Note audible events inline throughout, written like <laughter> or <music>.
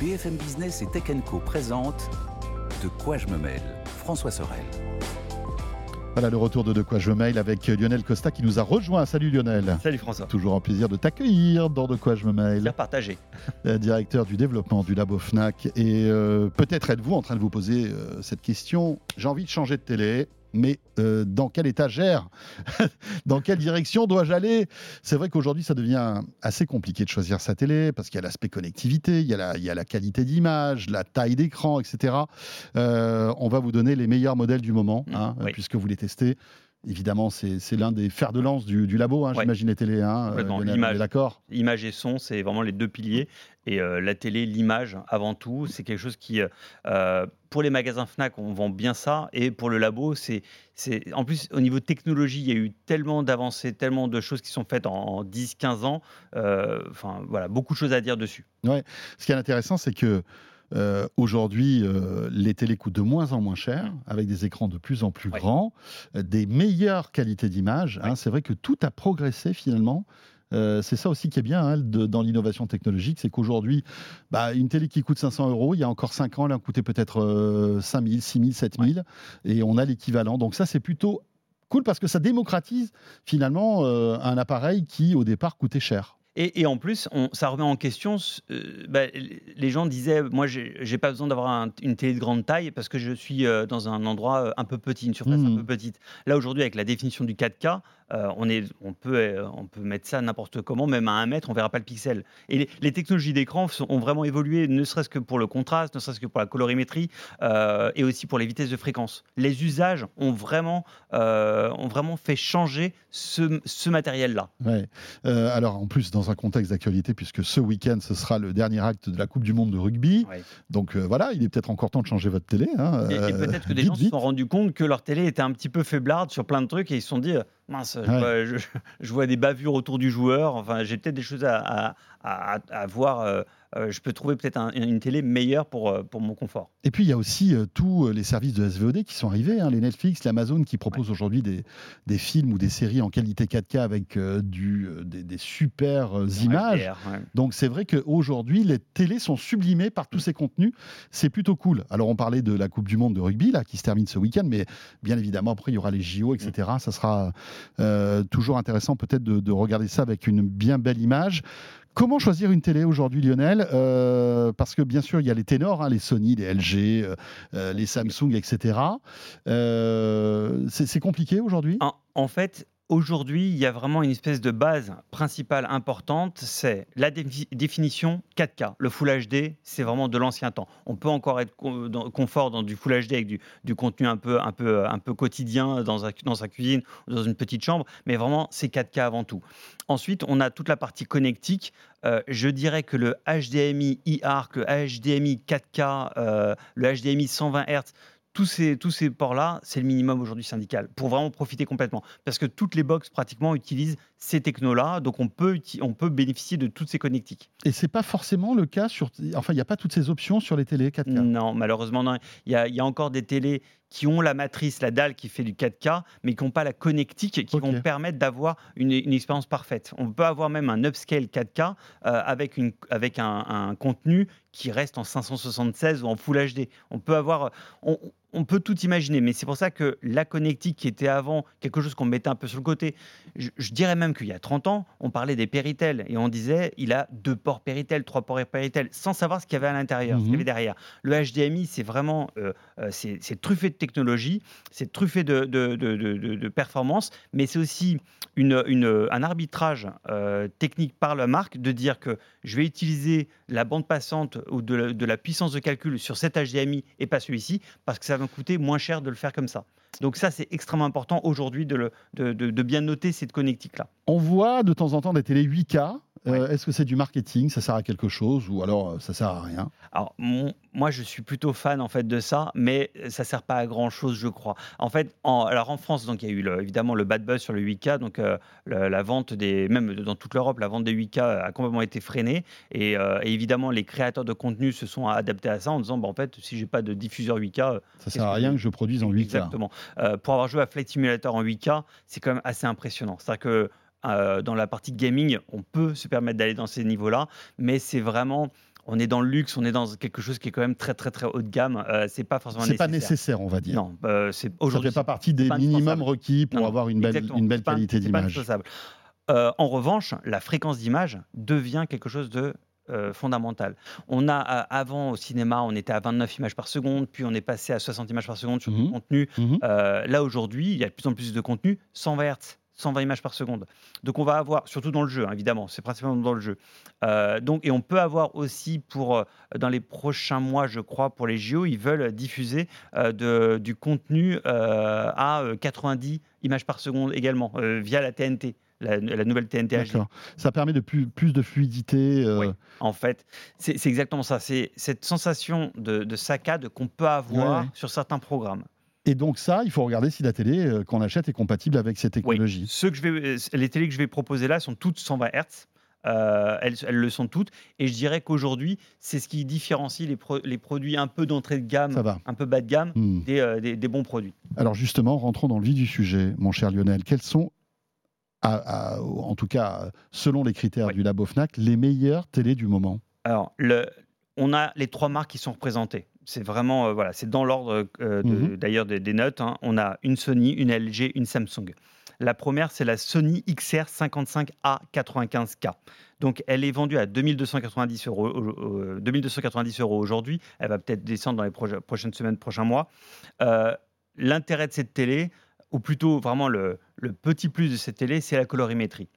BFM Business et Tech Co présente De quoi je me mêle François Sorel. Voilà le retour de De quoi je me mêle avec Lionel Costa qui nous a rejoint. Salut Lionel. Salut François. Toujours un plaisir de t'accueillir dans De quoi je me mêle. Bien partagé. Directeur du développement du labo FNAC. Et euh, peut-être êtes-vous en train de vous poser euh, cette question. J'ai envie de changer de télé mais euh, dans quelle étagère <laughs> Dans quelle direction dois-je aller? C'est vrai qu'aujourd'hui, ça devient assez compliqué de choisir sa télé parce qu'il y a l'aspect connectivité, il y a la, il y a la qualité d'image, la taille d'écran, etc. Euh, on va vous donner les meilleurs modèles du moment, Mmh, hein, oui. puisque vous les testez. Évidemment, c'est l'un des fers de lance du, du labo, hein, Ouais. j'imagine, les télés. Hein, on L'image. D'accord Image et son, c'est vraiment les deux piliers. Et euh, la télé, l'image avant tout, c'est quelque chose qui, euh, pour les magasins Fnac, on vend bien ça. Et pour le labo, c'est, c'est en plus au niveau technologie, il y a eu tellement d'avancées, tellement de choses qui sont faites en 10-15 ans. Euh, Enfin voilà, beaucoup de choses à dire dessus. Ce qui est intéressant, c'est que euh, aujourd'hui, euh, les télés coûtent de moins en moins cher, avec des écrans de plus en plus Ouais. grands, euh, des meilleures qualités d'image. hein. C'est vrai que tout a progressé finalement. Euh, c'est ça aussi qui est bien hein, de- dans l'innovation technologique, c'est qu'aujourd'hui, bah, une télé qui coûte 500 euros, il y a encore 5 ans, elle en coûtait peut-être euh, 5000, 6000, 7000, et on a l'équivalent. Donc ça, c'est plutôt cool parce que ça démocratise finalement euh, un appareil qui, au départ, coûtait cher. Et, et en plus, on- ça remet en question. euh, bah, les gens disaient, moi, j'ai pas besoin d'avoir un- une télé de grande taille parce que je suis euh, dans un endroit euh, un peu petit, une surface un peu petite. Là aujourd'hui, avec la définition du 4K, euh, on, est, on, peut, euh, on peut mettre ça n'importe comment, même à un mètre, on verra pas le pixel. Et les, les technologies d'écran ont vraiment évolué, ne serait-ce que pour le contraste, ne serait-ce que pour la colorimétrie euh, et aussi pour les vitesses de fréquence. Les usages ont vraiment, ont vraiment fait changer ce, ce matériel-là. Ouais. Alors, en plus, dans un contexte d'actualité, puisque ce week-end, ce sera le dernier acte de la Coupe du Monde de rugby. Donc euh, voilà, il est peut-être encore temps de changer votre télé. hein, Et, et euh, peut-être que des vite, gens se sont rendus compte que leur télé était un petit peu faiblarde sur plein de trucs et ils se sont dit euh, mince, je, Ouais. vois, je- je vois des bavures autour du joueur. Enfin, j'ai peut-être des choses à, à- à- à voir. euh, euh, je peux trouver peut-être un- une télé meilleure pour, euh, pour mon confort. Et puis, il y a aussi euh, tous les services de SVOD qui sont arrivés, hein, les Netflix, l'Amazon, qui proposent aujourd'hui des, des films ou des séries en qualité 4K avec euh, du, des, des super images. Ouais. Donc c'est vrai qu'aujourd'hui, les télés sont sublimées par tous ces contenus. C'est plutôt cool. Alors on parlait de la Coupe du Monde de rugby, là, qui se termine ce week-end, mais bien évidemment, après, il y aura les JO, etc. Ça sera toujours intéressant peut-être de, de regarder ça avec une bien belle image. Comment choisir une télé aujourd'hui, Lionel? Euh, Parce que bien sûr, il y a les ténors, hein, les Sony, les LG, euh, euh, les Samsung, etc. Euh, c'est compliqué aujourd'hui? En fait, aujourd'hui, il y a vraiment une espèce de base principale importante, c'est la défi- définition 4K. Le Full HD, c'est vraiment de l'ancien temps. On peut encore être confort dans du Full HD avec du, contenu un peu, un peu, un peu quotidien dans, un- dans sa cuisine dans une petite chambre, mais vraiment, c'est 4K avant tout. Ensuite, on a toute la partie connectique. Euh, je dirais que le HDMI e-ARC, le HDMI 4K, euh, le HDMI 120 Hz, tous ces, ports-là, c'est le minimum aujourd'hui syndical pour vraiment profiter complètement. Parce que toutes les box pratiquement utilisent ces technos-là, donc on peut, on peut bénéficier de toutes ces connectiques. Et c'est pas forcément le cas sur. Enfin, il n'y a pas toutes ces options sur les télés 4K. Non, malheureusement, non. Il y, a, y a encore des télés qui ont la matrice, la dalle qui fait du 4K, mais qui n'ont pas la connectique qui vont permettre d'avoir une, une expérience parfaite. On peut avoir même un upscale 4K euh, avec, une, avec un, un contenu qui reste en 576 ou en Full HD. On peut avoir, on, on peut tout imaginer, mais c'est pour ça que la connectique qui était avant quelque chose qu'on mettait un peu sur le côté, je, je dirais même qu'il y a 30 ans, on parlait des Péritel et on disait il a deux ports Péritel, trois ports Péritel, sans savoir ce qu'il y avait à l'intérieur, ce qu'il y Mhm. avait derrière. Le HDMI, c'est vraiment euh, euh, c'est truffé de technologie, c'est truffé de, de, de, performance, mais c'est aussi une, une- un arbitrage euh, technique par la marque de dire que je vais utiliser la bande passante ou de la, de la puissance de calcul sur cet HDMI et pas celui-ci, parce que ça va me coûter moins cher de le faire comme ça. Donc ça, c'est extrêmement important aujourd'hui de, bien noter cette connectique-là. On voit de temps en temps des télés 8K. Euh, Est-ce que c'est du marketing Ça sert à quelque chose ou alors euh, ça sert à rien? Alors, mon- moi, je suis plutôt fan en fait de ça, mais ça sert pas à grand chose, je crois. En fait, en, alors en France, donc il y a eu le- évidemment le bad buzz sur le 8K, donc euh, la vente des, même dans toute l'Europe, la vente des 8K a complètement été freinée, et, euh, et évidemment les créateurs de contenu se sont adaptés à ça en disant, bah, en fait, si j'ai pas de diffuseur 8K, euh, Ça sert à rien que je produise en 8K. Exactement. Euh, pour avoir joué à Flight Simulator en 8K, c'est quand même assez impressionnant. C'est-à-dire que euh, dans la partie gaming, on peut se permettre d'aller dans ces niveaux-là, mais c'est vraiment on est dans le luxe, on est dans quelque chose qui est quand même très très très haut de gamme. Euh, c'est pas forcément C'est pas nécessaire. nécessaire, on va dire. Non, euh, c'est Ça aujourd'hui fait pas partie des pas minimums requis pour Non, avoir une belle, une qualité d'image. Euh, en revanche, la fréquence d'image devient quelque chose de euh, fondamental. On a euh, avant au cinéma, on était à 29 images par seconde, puis on est passé à 60 images par seconde sur Mhm. du contenu. Mhm. Euh, là aujourd'hui, il y a de plus en plus de contenu 120 Hz. 120 images par seconde. Donc on va avoir, surtout dans le jeu, hein, évidemment, c'est principalement dans le jeu. Euh, donc, et on peut avoir aussi pour, euh, dans les prochains mois, je crois, pour les JO, ils veulent diffuser euh, de- du contenu euh, à euh, 90 images par seconde également, via la TNT, la, la nouvelle TNT HD. Ça permet de plus, plus de fluidité. euh, Oui. En fait, c'est c'est exactement ça. C'est cette sensation de, de saccade qu'on peut avoir Ouais, ouais. sur certains programmes. Et donc ça, il faut regarder si la télé euh, qu'on achète est compatible avec ces Oui. technologies. Ceux que je vais, euh, les télés que je vais proposer là sont toutes 120 Hz. Euh, elles, elles le sont toutes. Et je dirais qu'aujourd'hui, c'est ce qui différencie les, pro- les produits un peu d'entrée de gamme, un peu bas de gamme, Hmm. des, euh, des- des bons produits. Alors justement, rentrons dans le vif du sujet, mon cher Lionel. Quels sont, à- à- en tout cas selon les critères Oui. du Labo Fnac, les meilleures télés du moment? Alors, le, on a les trois marques qui sont représentées. C'est vraiment, euh, voilà, c'est dans l'ordre euh, de- Mhm. d'ailleurs des, des notes. hein. On a une Sony, une LG, une Samsung. La première, c'est la Sony XR 55A 95K. Donc, elle est vendue à 2290 euros, euh, 2290 euros aujourd'hui. Elle va peut-être descendre dans les prochaines semaines, prochains mois. Euh, L'intérêt de cette télé, ou plutôt vraiment le, le petit plus de cette télé, c'est la colorimétrie.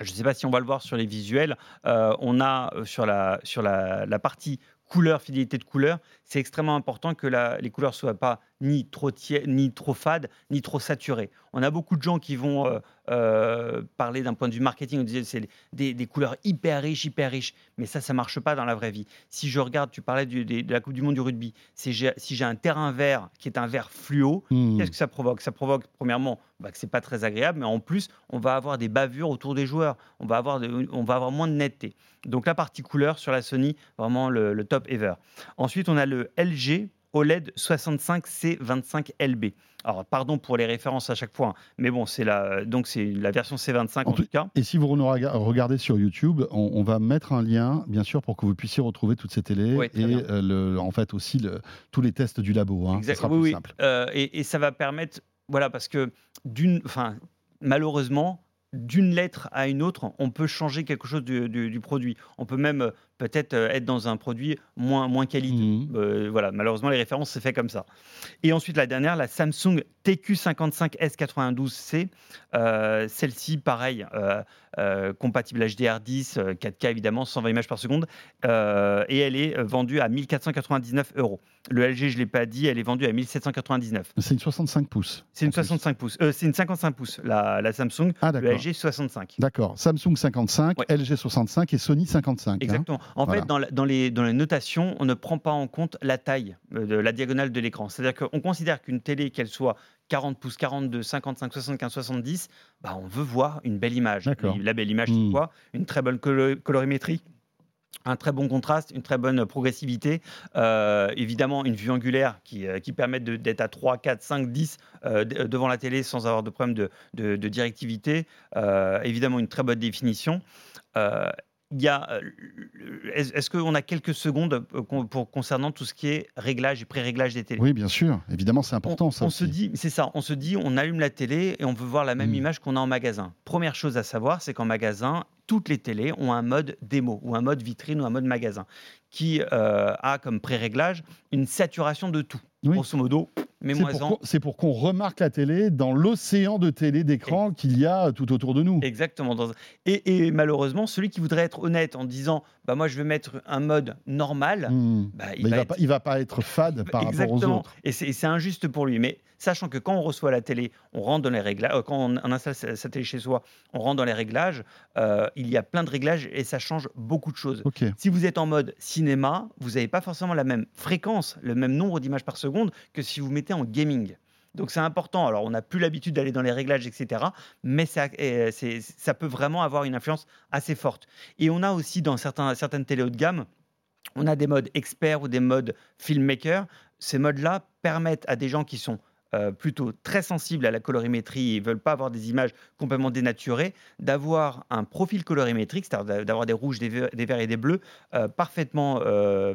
Je ne sais pas si on va le voir sur les visuels. euh, on a sur la, sur la, la partie couleur, fidélité de couleur, c'est extrêmement important que les couleurs soient pas ni trop ni trop fades, ni trop saturées. On a beaucoup de gens qui vont euh, euh, parler d'un point de vue marketing, on disait c'est des, des couleurs hyper riches, hyper riches, mais ça, ça marche pas dans la vraie vie. Si je regarde, tu parlais du- des- de la Coupe du Monde du rugby, si j'ai si un terrain vert qui est un vert fluo, Hmm. Qu'est-ce que ça provoque? Ça provoque, premièrement, bah, que c'est pas très agréable, mais en plus, on va avoir des bavures autour des joueurs. On va avoir, de- on va avoir moins de netteté. Donc la partie couleur sur la Sony, vraiment le, le top ever. Ensuite, on a le LG OLED 65C25LB. Alors, pardon pour les références à chaque fois, hein, mais bon, c'est la, donc c'est la version C25 en, En tout- cas. Et si vous nous regardez sur YouTube, on, on va mettre un lien, bien sûr, pour que vous puissiez retrouver toutes ces télés Ouais, et euh, le- en fait aussi le- tous les tests du labo. Hein. Ça Exact- sera oui, plus oui. simple. Euh, et, et ça va permettre, voilà, parce que d'une, enfin, malheureusement, d'une lettre à une autre, on peut changer quelque chose du, du- du produit. On peut même euh, peut-être euh, être dans un produit moins, moins qualité. Mhm. Euh, voilà, malheureusement, les références, c'est fait comme ça. Et ensuite, la dernière, la Samsung TQ55S92C. Euh, Celle-ci, pareil, euh, compatible HDR10, euh, 4K évidemment, 120 images par seconde. Et elle est vendue à 1499 euros. Le LG, je ne l'ai pas dit, elle est vendue à 1799. C'est une 65 pouces. C'est une en plus. 65 pouces. C'est une 55 pouces, la, la Samsung. Ah Le. LG 65. D'accord. Samsung 55, Ouais. LG 65 et Sony 55. hein. En Voilà. fait, dans, la- dans les, dans les notations, on ne prend pas en compte la taille euh, de la diagonale de l'écran. C'est-à-dire qu'on considère qu'une télé, qu'elle soit 40 pouces, 42, 55, 75, 70, bah, on veut voir une belle image. La belle image, Hmm. c'est quoi? Une très bonne colo- colorimétrie. Un très bon contraste, une très bonne progressivité, euh, évidemment une vue angulaire qui, euh, qui permet d'être à 3, 4, 5, 10 euh, d- devant la télé sans avoir de problème de, de- de directivité, Euh, évidemment une très bonne définition. Il y a, euh, est-ce qu'on a quelques secondes euh, pour, concernant tout ce qui est réglage et pré-réglage des télés? Oui, bien sûr. Évidemment, c'est important on, ça on se dit, c'est ça, on se dit, on allume la télé et on veut voir la même Mm. image qu'on a en magasin. Première chose à savoir, c'est qu'en magasin, toutes les télés ont un mode démo ou un mode vitrine ou un mode magasin qui euh, a comme pré-réglage une saturation de tout. Oui. Grosso modo, C'est pour qu'on- C'est pour qu'on remarque la télé dans l'océan de télé d'écran qu'il y a tout autour de nous. Exactement. Et, et malheureusement, celui qui voudrait être honnête en disant bah, Moi, je vais mettre un mode normal, Hmm. bah, il va va être- pas, il va pas être fade par rapport aux autres. Et c'est injuste pour lui. Mais sachant que quand on reçoit la télé, on rentre dans les réglages. euh, quand on, on installe sa, télé chez soi, on rentre dans les réglages. euh, il y a plein de réglages et ça change beaucoup de choses. Si vous êtes en mode cinéma, vous n'avez pas forcément la même fréquence, le même nombre d'images par seconde que si vous mettez en gaming. Donc c'est important. Alors on n'a plus l'habitude d'aller dans les réglages, etc. Mais ça, euh, ça peut vraiment avoir une influence assez forte. Et on a aussi dans certains, certaines télé haut de gamme, on a des modes experts ou des modes filmmaker. Ces modes-là permettent à des gens qui sont euh, plutôt très sensibles à la colorimétrie et ne veulent pas avoir des images complètement dénaturées, d'avoir un profil colorimétrique, c'est-à-dire d'avoir des rouges, des verts, et des bleus euh, parfaitement euh,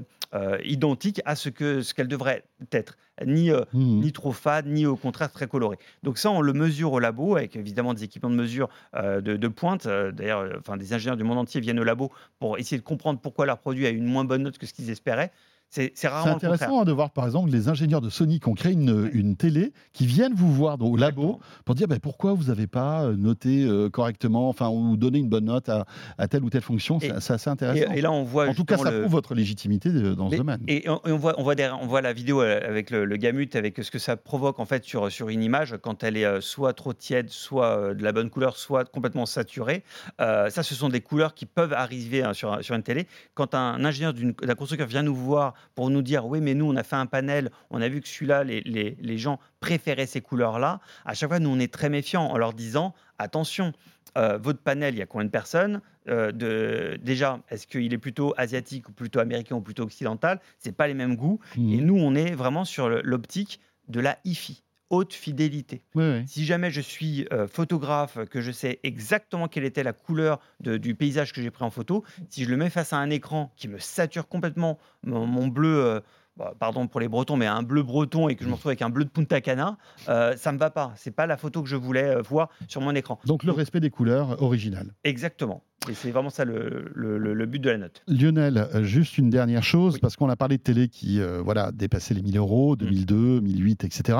identiques à ce qu'elles ce qu'elle devrait être. Ni, mmh. ni trop fade, ni au contraire très coloré. Donc ça, on le mesure au labo avec évidemment des équipements de mesure de, de, pointe. D'ailleurs, enfin, des ingénieurs du monde entier viennent au labo pour essayer de comprendre pourquoi leur produit a une moins bonne note que ce qu'ils espéraient. C'est intéressant hein, de voir, par exemple, les ingénieurs de Sony qui ont créé une, télé, qui viennent vous voir au labo pour dire ben, pourquoi vous n'avez pas euh, noté euh, correctement, enfin, ou donné une bonne note à, telle ou telle fonction. C'est assez intéressant. Et, là, on voit en tout cas, ça prouve votre légitimité dans ce domaine. Et on, voit, on, voit on voit la vidéo euh, avec le, gamut, avec ce que ça provoque en fait sur, sur une image quand elle est soit trop tiède, soit de la bonne couleur, soit complètement saturée. ça, ce sont des couleurs qui peuvent arriver hein, sur, sur une télé. Quand un ingénieur d'un constructeur vient nous voir pour nous dire oui, mais nous, on a fait un panel, on a vu que celui-là, les, les, les, gens préféraient ces couleurs-là. À chaque fois, nous, on est très méfiants en leur disant attention, euh, votre panel, il y a combien de personnes euh, de, Déjà, est-ce qu'il est plutôt asiatique ou plutôt américain ou plutôt occidental? C'est pas les mêmes goûts. Mmh. Et nous, on est vraiment sur l'optique de la hi-fi haute fidélité. Si jamais je suis euh, photographe, que je sais exactement quelle était la couleur du paysage que j'ai pris en photo, si je le mets face à un écran qui me sature complètement mon, bleu, euh, bah, pardon pour les Bretons, mais un bleu breton et que je me retrouve avec un bleu de Punta Cana, euh, ça me va pas. C'est pas la photo que je voulais euh, voir sur mon écran. Donc le respect des couleurs originales. Exactement. Et c'est vraiment ça le, but de la note. Lionel, euh, juste une dernière chose, parce qu'on a parlé de télé qui euh, voilà, dépassait les 1000 euros, 2002, 2008, etc.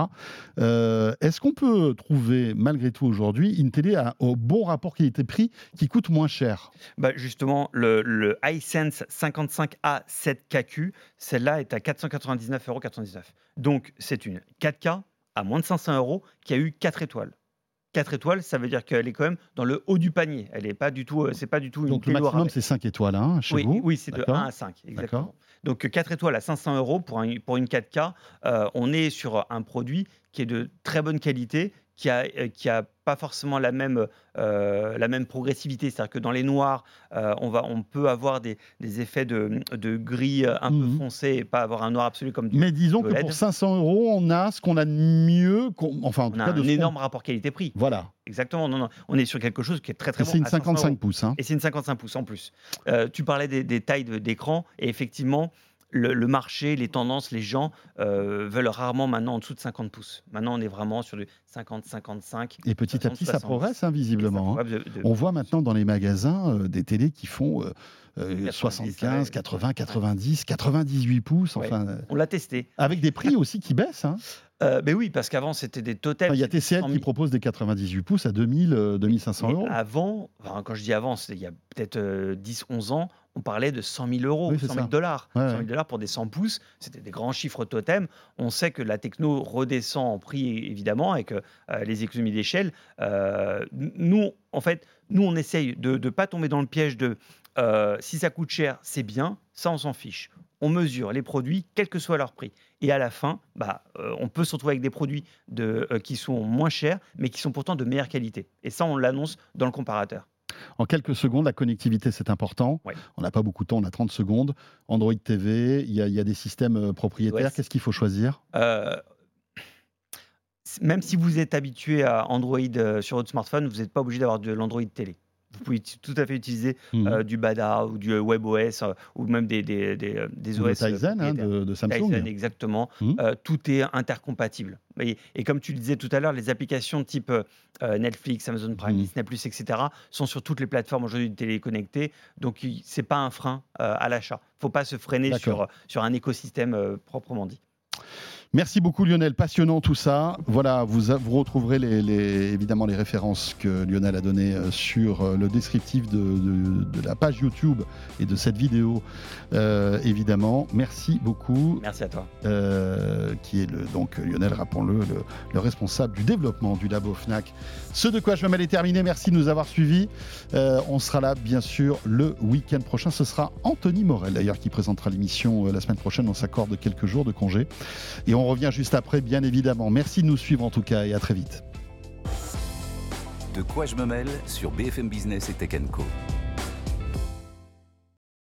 Est-ce qu'on peut trouver, malgré tout aujourd'hui, une télé au bon rapport qualité-prix qui coûte moins cher? Bah Justement, le, le iSense 55A 7KQ, celle-là est à 499,99 euros. Donc c'est une 4K à moins de 500 euros qui a eu 4 étoiles. 4 étoiles, ça veut dire qu'elle est quand même dans le haut du panier. Elle est pas du tout, euh, c'est pas du tout une Donc le maximum c'est 5 étoiles hein, chez oui, vous. Oui, c'est de 1 à 5 exactement. Donc 4 étoiles à 500 euros pour, pour une 4K, euh, on est sur un produit qui est de très bonne qualité, qui a, euh, qui a pas forcément la même, euh, la même progressivité. C'est-à-dire que dans les noirs, euh, on, va, on peut avoir des, des effets de, de, gris un peu mhm. foncé et pas avoir un noir absolu comme du Mais disons que pour 500 euros, on a ce qu'on a de mieux. enfin, en on a un énorme rapport qualité-prix. Voilà. Exactement. Non, non. On est sur quelque chose qui est très, très bon. C'est une 55 pouces. Hein. Et c'est une 55 pouces en plus. tu parlais des, des tailles d'écran. Et effectivement, le, marché, les tendances, les gens euh, veulent rarement maintenant en dessous de 50 pouces. Maintenant, on est vraiment sur du 50, 55. Et petit à petit, ça progresse invisiblement. Hein, hein. On voit maintenant dans les magasins euh, des télés qui font 75, 80, 90, 98 pouces. Enfin, on l'a testé. Avec des prix aussi qui baissent. Hein. Euh, ben oui, parce qu'avant, c'était des totems. Il y a TCL qui propose des 98 pouces à 2000, 2500 euros. Avant, quand je dis avant, il y a peut-être 10, 11 ans, on parlait de 100 000 euros, 100 000 dollars. 100 000 dollars pour des 100 pouces, c'était des grands chiffres totems. On sait que la techno redescend en prix, évidemment, avec euh, les économies d'échelle. Euh, nous, en fait, nous, on essaye de ne pas tomber dans le piège de euh, si ça coûte cher, c'est bien, ça, on s'en fiche. On mesure les produits, quel que soit leur prix. Et à la fin, bah, on peut se retrouver avec des produits de, qui sont moins chers, mais qui sont pourtant de meilleure qualité. Et ça, on l'annonce dans le comparateur. En quelques secondes, la connectivité, c'est important. On n'a pas beaucoup de temps, on a 30 secondes. Android TV, il y, a des systèmes euh, propriétaires. Qu'est-ce qu'il faut choisir? Euh, Même si vous êtes habitué à Android euh, sur votre smartphone, vous n'êtes pas obligé d'avoir de l'Android télé vous pouvez tout à fait utiliser mmh. euh, du Bada ou du WebOS euh, ou même des, des, des, euh, des OS. Tizen hein, de, Samsung. exactement. Mmh. tout est intercompatible. Et, et, comme tu le disais tout à l'heure, les applications type Netflix, Amazon Prime, mmh. Disney, etc., sont sur toutes les plateformes aujourd'hui de téléconnectées. Donc, ce n'est pas un frein à l'achat. Il ne faut pas se freiner sur, sur un écosystème proprement dit. Merci beaucoup Lionel, passionnant tout ça. Voilà, vous, vous retrouverez les, évidemment les références que Lionel a données euh, sur euh, le descriptif de, la page YouTube et de cette vidéo, euh, évidemment. Merci beaucoup. Merci à toi. qui est le, donc Lionel, rappelons-le, le, responsable du développement du labo FNAC. Ce de quoi je me mêle est terminé. Merci de nous avoir suivis. on sera là, bien sûr, le week-end prochain. Ce sera Anthony Morel, d'ailleurs, qui présentera l'émission la semaine prochaine. On s'accorde quelques jours de congé. Et on revient juste après, bien évidemment. Merci de nous suivre en tout cas et à très vite. De quoi je me mêle sur BFM Business et Tech Co.